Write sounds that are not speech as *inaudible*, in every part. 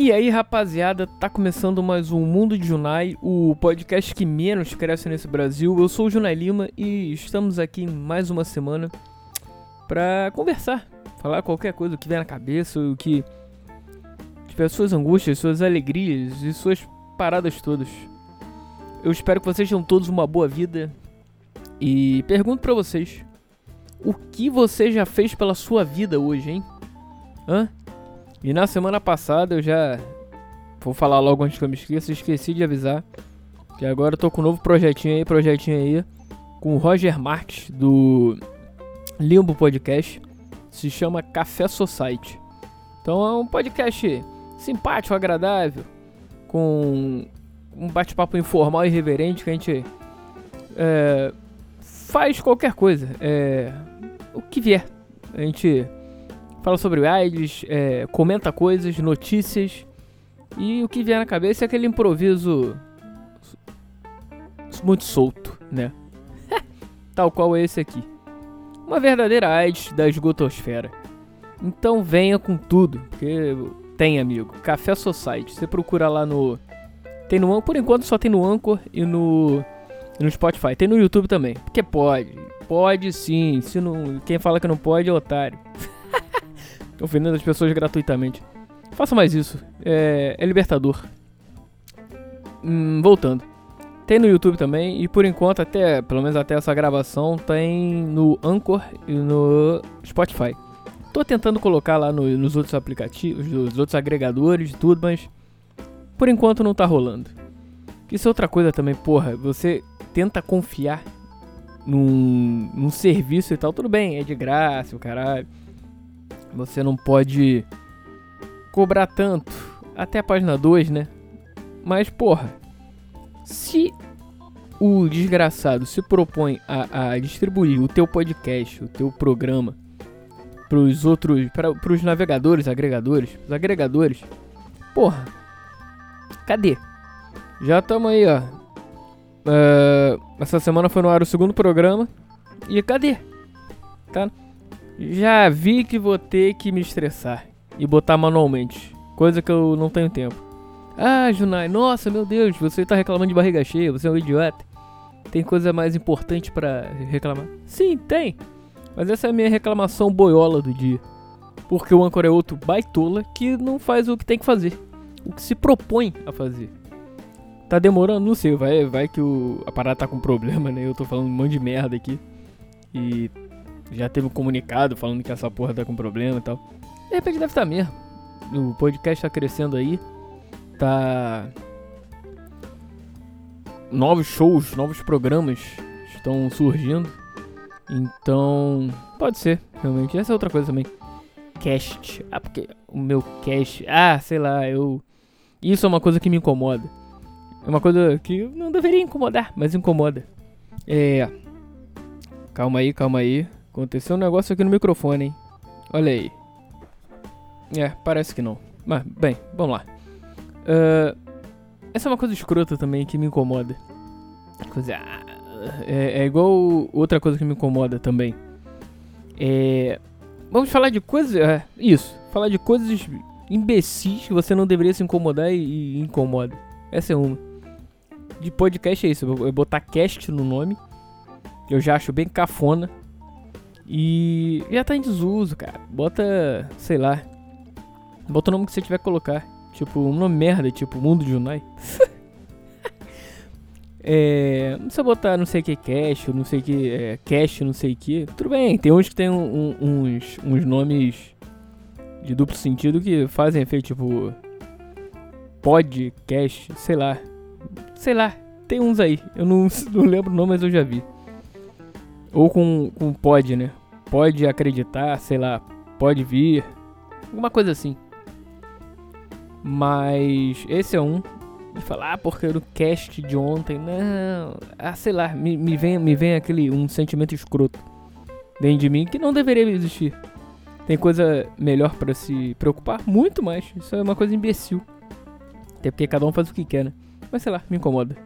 E aí, rapaziada, tá começando mais um Mundo de Junai, o podcast que menos cresce nesse Brasil. Eu sou o Junai Lima e estamos aqui mais uma semana pra conversar, falar qualquer coisa, que vier na cabeça, o que tiver suas angústias, suas alegrias e suas paradas todas. Eu espero que vocês tenham todos uma boa vida e pergunto pra vocês: o que você já fez pela sua vida hoje, hein? Hã? E na semana passada eu já. Vou falar logo antes que eu me esqueça, esqueci de avisar. Que agora eu tô com um novo projetinho aí, projetinho aí. Com o Roger Marques do Limbo Podcast. Se chama Café Society. Então é um podcast simpático, agradável. Com um bate-papo informal e reverente que a gente é, faz qualquer coisa. É, o que vier. A gente fala sobre o AIDS, é, comenta coisas, notícias. E o que vier na cabeça é aquele improviso muito solto, né? *laughs* Tal qual é esse aqui. Uma verdadeira AIDS da esgotosfera. Então venha com tudo, porque tem, amigo. Café Society. Você procura lá no. Tem no Por enquanto só tem no Anchor e no. E no Spotify. Tem no YouTube também. Porque pode. Pode sim. Se não, quem fala que não pode é otário. *laughs* Ofendendo as pessoas gratuitamente. Faça mais isso. É, é libertador. Hum, voltando. Tem no YouTube também. E por enquanto, até pelo menos até essa gravação, tem no Anchor e no Spotify. Tô tentando colocar lá no, nos outros aplicativos, nos outros agregadores e tudo, mas por enquanto não tá rolando. Isso é outra coisa também, porra. Você tenta confiar num, num serviço e tal, tudo bem, é de graça, o caralho. Você não pode cobrar tanto. Até a página 2, né? Mas, porra, se o desgraçado se propõe a, a distribuir o teu podcast, o teu programa, pros outros, para pros navegadores, agregadores, os agregadores, porra, cadê? Já estamos aí, ó. Uh, essa semana foi no ar o segundo programa. E cadê? Tá? Já vi que vou ter que me estressar e botar manualmente, coisa que eu não tenho tempo. Ah, Junai, nossa, meu Deus, você tá reclamando de barriga cheia, você é um idiota. Tem coisa mais importante para reclamar? Sim, tem. Mas essa é a minha reclamação boiola do dia. Porque o Anchor é outro baitola que não faz o que tem que fazer. O que se propõe a fazer. Tá demorando? Não sei, vai, vai que o, a parada tá com problema, né? Eu tô falando um monte de merda aqui. E já teve um comunicado falando que essa porra tá com problema e tal. De repente deve estar tá mesmo. O podcast tá crescendo aí. Tá. Novos shows, novos programas estão surgindo. Então. Pode ser, realmente. Essa é outra coisa também. Cast. Ah, porque o meu cast. Ah, sei lá, eu. Isso é uma coisa que me incomoda. É uma coisa que não deveria incomodar, mas incomoda. É. Calma aí, calma aí. Aconteceu um negócio aqui no microfone, hein? Olha aí. É, parece que não. Mas, bem, vamos lá. Uh, essa é uma coisa escrota também que me incomoda. Coisa. Ah, é, é igual outra coisa que me incomoda também. É. Vamos falar de coisas. É, isso. Falar de coisas imbecis que você não deveria se incomodar e, e incomoda. Essa é uma. De podcast é isso. Eu botar cast no nome. Eu já acho bem cafona. E já tá em desuso, cara. Bota, sei lá. Bota o nome que você tiver colocar. Tipo, um nome merda, tipo Mundo de Unai. *laughs* é, não precisa botar não sei o que cash, não sei o que é, cash, não sei o que. Tudo bem, tem uns que tem um, um, uns, uns nomes de duplo sentido que fazem efeito, tipo podcast, sei lá. Sei lá, tem uns aí. Eu não, *laughs* não lembro o nome, mas eu já vi. Ou com, com pode, né? Pode acreditar, sei lá, pode vir. Alguma coisa assim. Mas esse é um. E falar, ah, porque no cast de ontem, não. Ah, sei lá, me, me, vem, me vem aquele um sentimento escroto dentro de mim que não deveria existir. Tem coisa melhor para se preocupar? Muito mais. Isso é uma coisa imbecil. Até porque cada um faz o que quer, né? Mas sei lá, me incomoda.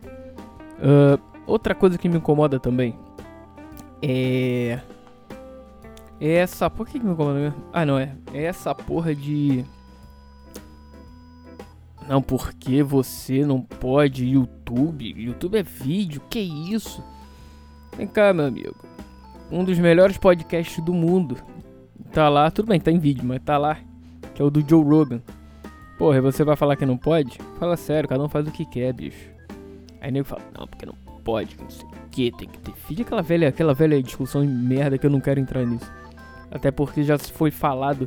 Uh, outra coisa que me incomoda também é. Essa. Por que, que me? Ah, não, é. Essa porra de. Não, porque você não pode YouTube? YouTube é vídeo, que isso? Vem cá, meu amigo. Um dos melhores podcasts do mundo. Tá lá, tudo bem, tá em vídeo, mas tá lá. Que é o do Joe Rogan. Porra, e você vai falar que não pode? Fala sério, cada um faz o que quer, bicho. Aí nego fala, não, porque não pode, não sei o que, tem que ter filho. Aquela velha, aquela velha discussão de merda que eu não quero entrar nisso. Até porque já foi falado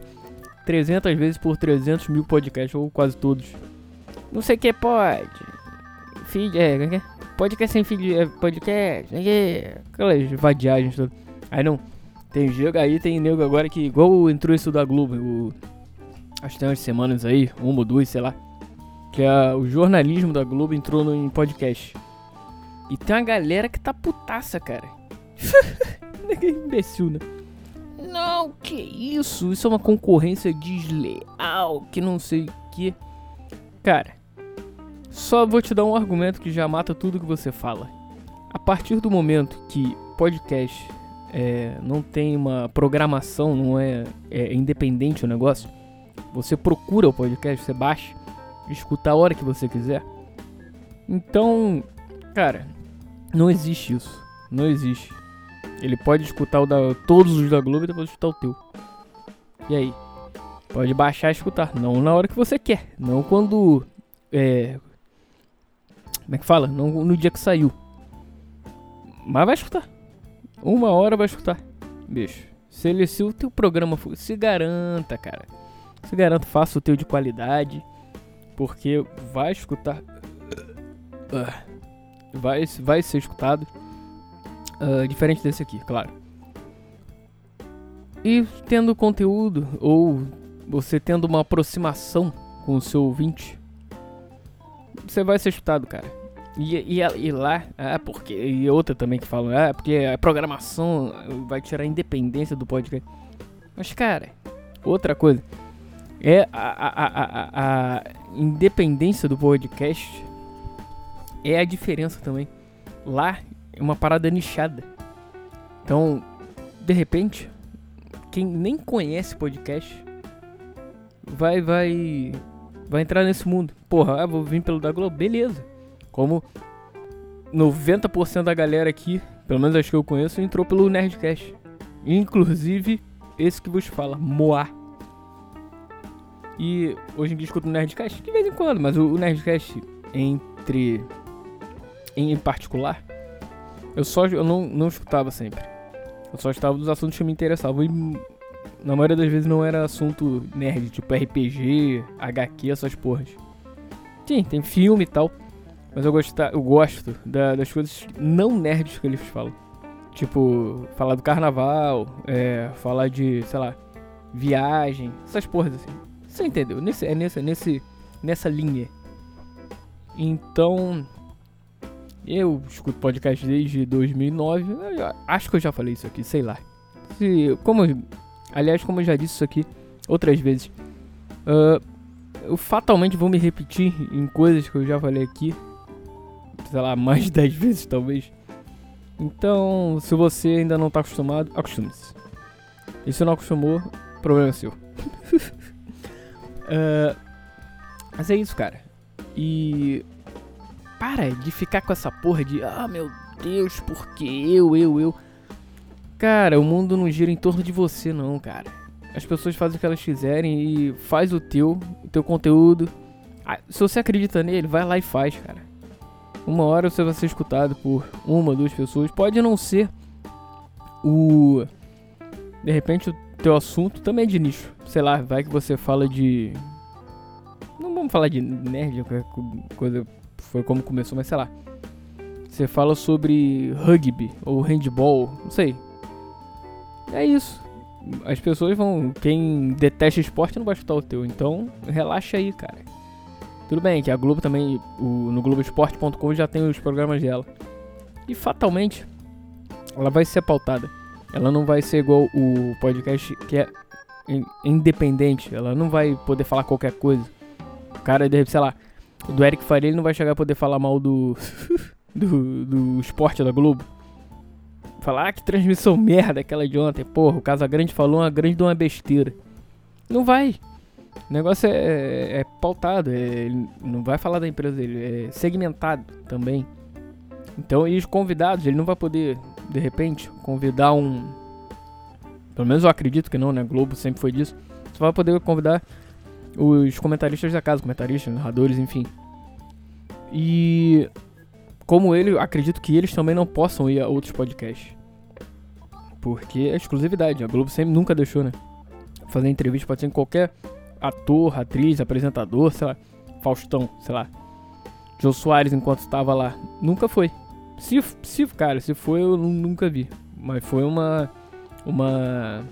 300 vezes por 300 mil podcasts, ou quase todos. Não sei o que pode. Filho, é, é, é, podcast sem filho, é, podcast, é, aquelas vadiagens todas. Aí não, tem jogo aí, tem nego agora que, igual entrou isso da Globo, o, acho que tem umas semanas aí, uma ou duas, sei lá. Que é, o jornalismo da Globo entrou no, em podcast. E tem uma galera que tá putaça, cara. *laughs* que imbecil, né? Não, que isso? Isso é uma concorrência desleal, que não sei o que. Cara, só vou te dar um argumento que já mata tudo que você fala. A partir do momento que podcast é, não tem uma programação, não é, é independente o negócio, você procura o podcast, você baixa, escuta a hora que você quiser. Então, cara, não existe isso. Não existe. Ele pode escutar o da, todos os da Globo e depois escutar o teu. E aí? Pode baixar e escutar. Não na hora que você quer. Não quando. É, como é que fala? Não no dia que saiu. Mas vai escutar. Uma hora vai escutar. Bicho. Se, ele, se o teu programa for. Se garanta, cara. Se garanta, faça o teu de qualidade. Porque vai escutar. Vai, vai ser escutado. Uh, diferente desse aqui, claro. E tendo conteúdo, ou você tendo uma aproximação com o seu ouvinte, você vai ser chutado, cara. E, e, e lá, ah, porque. E outra também que falam, ah, porque a programação vai tirar a independência do podcast. Mas, cara, outra coisa. É a, a, a, a independência do podcast. É a diferença também. Lá é uma parada nichada. Então, de repente, quem nem conhece podcast vai vai vai entrar nesse mundo. Porra, ah, vou vir pelo da Globo, beleza. Como 90% da galera aqui, pelo menos acho que eu conheço, entrou pelo Nerdcast. Inclusive esse que vos fala, Moá. E hoje em dia escuto o Nerdcast de vez em quando, mas o Nerdcast entre em particular, eu só eu não, não escutava sempre. Eu só estava dos assuntos que me interessavam e na maioria das vezes não era assunto nerd, tipo RPG, HQ, essas porras. Sim, tem filme e tal. Mas eu, gostar, eu gosto da, das coisas não nerds que eles falam. Tipo, falar do carnaval, é, falar de, sei lá, viagem, essas porras assim. Você entendeu? Nesse, é nesse, nesse, nessa linha. Então, eu escuto podcast desde 2009. acho que eu já falei isso aqui, sei lá. Se, como Aliás, como eu já disse isso aqui outras vezes, uh, eu fatalmente vou me repetir em coisas que eu já falei aqui, sei lá, *laughs* mais de 10 vezes talvez. Então, se você ainda não tá acostumado, acostume-se. E se não acostumou, problema seu. uh, *laughs* mas é isso, cara. E para de ficar com essa porra de, ah, meu Deus, porque eu, eu, eu. Cara, o mundo não gira em torno de você, não, cara. As pessoas fazem o que elas quiserem e faz o teu, o teu conteúdo. Ah, se você acredita nele, vai lá e faz, cara. Uma hora você vai ser escutado por uma, duas pessoas. Pode não ser o. De repente o teu assunto também é de nicho. Sei lá, vai que você fala de. Não vamos falar de nerd, coisa foi como começou, mas sei lá. Você fala sobre rugby ou handball, não sei. É isso. As pessoas vão. Quem detesta esporte não vai chutar o teu. Então, relaxa aí, cara. Tudo bem que a Globo também, o, no Globoesporte.com já tem os programas dela. E fatalmente, ela vai ser pautada. Ela não vai ser igual o podcast que é independente. Ela não vai poder falar qualquer coisa. O cara, sei lá, do Eric Faria, ele não vai chegar a poder falar mal do, *laughs* do, do esporte da Globo. Falar, ah, que transmissão merda aquela de ontem. Porra, o Casagrande falou uma grande de uma besteira. Não vai. O negócio é, é pautado, é, não vai falar da empresa dele, é segmentado também. Então, e os convidados, ele não vai poder, de repente, convidar um. Pelo menos eu acredito que não, né? Globo sempre foi disso. Você vai poder convidar os comentaristas da casa, comentaristas, narradores, enfim. E como ele, acredito que eles também não possam ir a outros podcasts. Porque é exclusividade. A Globo sempre nunca deixou, né? Fazer entrevista pode ser em qualquer ator, atriz, apresentador, sei lá. Faustão, sei lá. Jô Soares enquanto estava lá. Nunca foi. Se, se, cara, se foi, eu nunca vi. Mas foi uma. Uma.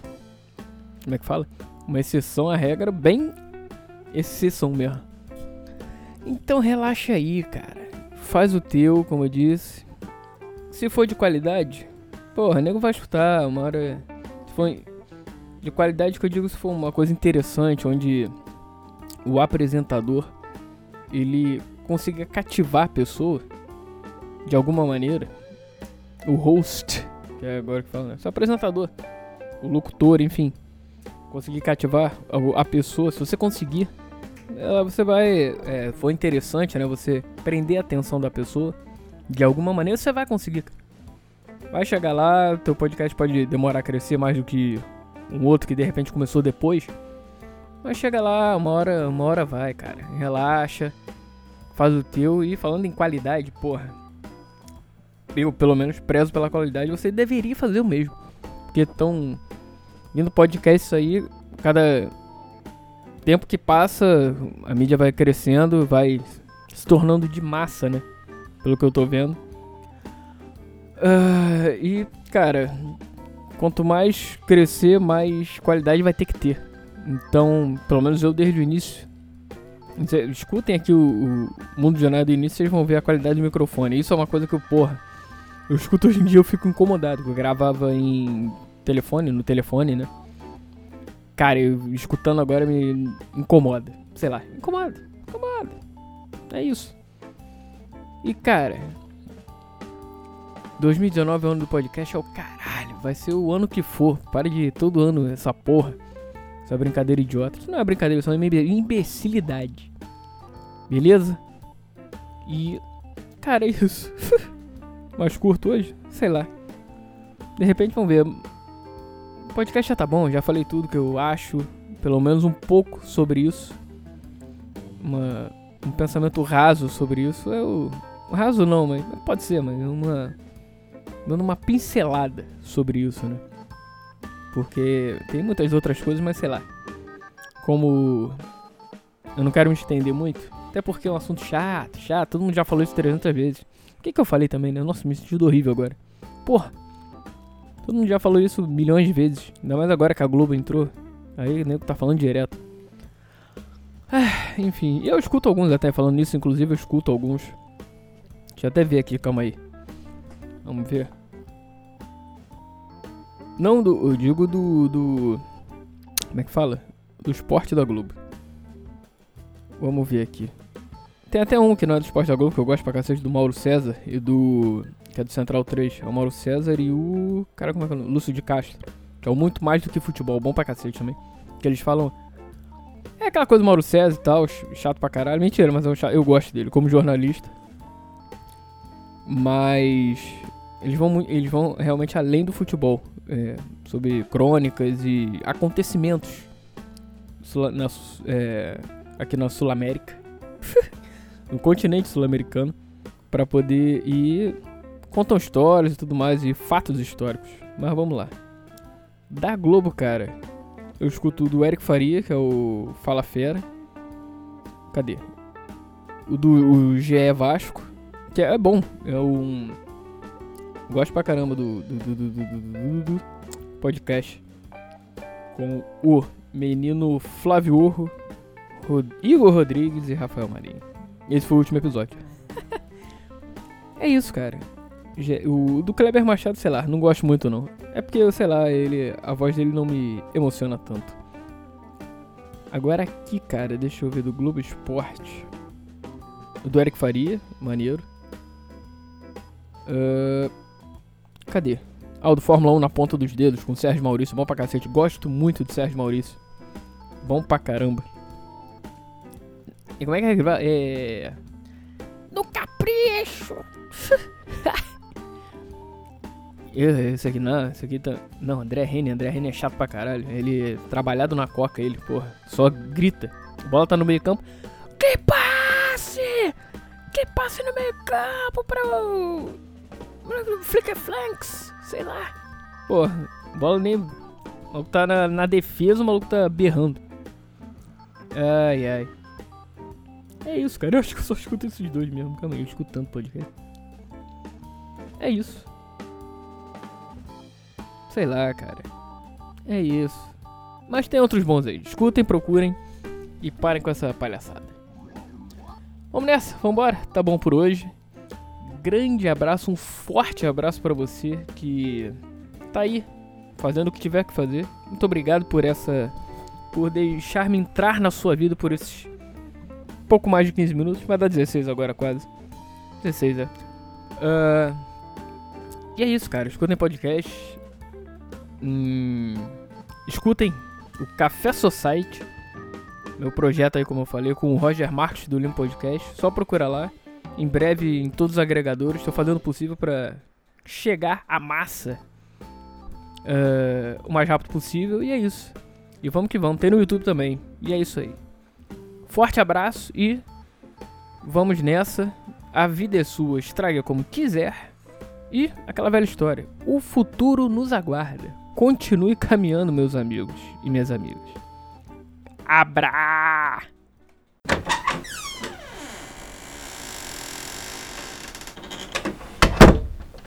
Como é que fala? Uma exceção à regra, bem exceção mesmo. Então relaxa aí, cara. Faz o teu, como eu disse. Se for de qualidade, porra, nego vai escutar. Uma hora. Se for de qualidade que eu digo, se for uma coisa interessante, onde o apresentador ele consiga cativar a pessoa de alguma maneira. O host, que é agora que fala, né? O apresentador, o locutor, enfim. Conseguir cativar a pessoa, se você conseguir, ela, você vai. É, foi interessante, né? Você prender a atenção da pessoa. De alguma maneira você vai conseguir. Vai chegar lá, teu podcast pode demorar a crescer mais do que um outro que de repente começou depois. Mas chega lá, uma hora, uma hora vai, cara. Relaxa, faz o teu e falando em qualidade, porra. Eu pelo menos prezo pela qualidade, você deveria fazer o mesmo. Porque estão vindo podcast aí, cada tempo que passa, a mídia vai crescendo, vai se tornando de massa, né? Pelo que eu tô vendo. Uh, e, cara, quanto mais crescer, mais qualidade vai ter que ter. Então, pelo menos eu desde o início. Escutem aqui o, o Mundo de Jornada do início, vocês vão ver a qualidade do microfone. Isso é uma coisa que eu, porra, eu escuto hoje em dia eu fico incomodado. Eu gravava em telefone, no telefone, né? Cara, eu escutando agora me incomoda. Sei lá, incomoda, incomoda. É isso. E cara, 2019 é o ano do podcast, é o caralho. Vai ser o ano que for. Para de todo ano essa porra. Essa brincadeira idiota. Isso não é brincadeira, isso é uma imbecilidade. Beleza? E. Cara, é isso. *laughs* Mais curto hoje? Sei lá. De repente vamos ver. O podcast já tá bom, já falei tudo que eu acho. Pelo menos um pouco sobre isso. Uma, um pensamento raso sobre isso. O. Raso não, mas pode ser, mas uma. Dando uma pincelada sobre isso, né? Porque tem muitas outras coisas, mas sei lá. Como eu não quero me estender muito, até porque é um assunto chato, chato, todo mundo já falou isso 300 vezes. O que, que eu falei também, né? Nossa, me senti horrível agora. Porra, todo mundo já falou isso milhões de vezes. Ainda mais agora que a Globo entrou. Aí o nego tá falando direto. Ah, enfim, eu escuto alguns até falando nisso, inclusive eu escuto alguns. Deixa eu até ver aqui, calma aí. Vamos ver. Não, do, eu digo do, do. Como é que fala? Do esporte da Globo. Vamos ver aqui. Tem até um que não é do esporte da Globo, que eu gosto pra cacete, do Mauro César e do. Que é do Central 3. É o Mauro César e o. Cara, como é que é o nome? Lúcio de Castro. Que é o muito mais do que futebol. Bom pra cacete também. Que eles falam. É aquela coisa do Mauro César e tal, chato pra caralho. Mentira, mas eu, eu gosto dele como jornalista. Mas. Eles vão, eles vão realmente além do futebol é, sobre crônicas e acontecimentos na, é, aqui na Sul América, *laughs* no continente sul-americano, para poder ir contam histórias e tudo mais e fatos históricos. Mas vamos lá. Da Globo, cara, eu escuto o do Eric Faria, que é o Fala Fera. Cadê? O do o GE Vasco, que é, é bom, é um Gosto pra caramba do, do, do, do podcast. Com o menino Flávio Urro, Rod Igor Rodrigues e Rafael Marinho. Esse foi o último episódio. *laughs* é isso, cara. O do Kleber Machado, sei lá, não gosto muito não. É porque, sei lá, ele, a voz dele não me emociona tanto. Agora aqui, cara, deixa eu ver do Globo Esporte. Do Eric Faria, maneiro. Uh, Cadê? Ah, o do Fórmula 1 na ponta dos dedos com o Sérgio Maurício. Bom pra cacete. Gosto muito do Sérgio Maurício. Bom pra caramba. E como é que é? É. esse aqui não, esse aqui tá. Não, André Rene, André Rene é chato pra caralho. Ele trabalhado na coca, ele, porra. Só grita. A bola tá no meio campo. Que passe! Que passe no meio campo pra o. Flicker Flanks, sei lá. Porra, bola nem. O maluco tá na, na defesa, o maluco tá berrando. Ai, ai. É isso, cara. Eu acho que eu só escuto esses dois mesmo. Calma aí, eu escuto tanto podcast. É isso. Sei lá, cara. É isso. Mas tem outros bons aí. Escutem, procurem e parem com essa palhaçada. Vamos nessa, vambora. Tá bom por hoje. Grande abraço, um forte abraço para você que tá aí fazendo o que tiver que fazer. Muito obrigado por essa por deixar-me entrar na sua vida por esses pouco mais de 15 minutos, vai dar 16 agora quase. 16 é. Uh, e é isso, cara. Escutem podcast. Hum, escutem o Café Society. Meu projeto aí, como eu falei, com o Roger Marques do Limpo Podcast. Só procura lá. Em breve em todos os agregadores. Estou fazendo o possível para chegar à massa uh, o mais rápido possível. E é isso. E vamos que vamos. Tem no YouTube também. E é isso aí. Forte abraço e vamos nessa. A vida é sua, estraga como quiser. E aquela velha história: o futuro nos aguarda. Continue caminhando, meus amigos e minhas amigas. Abra!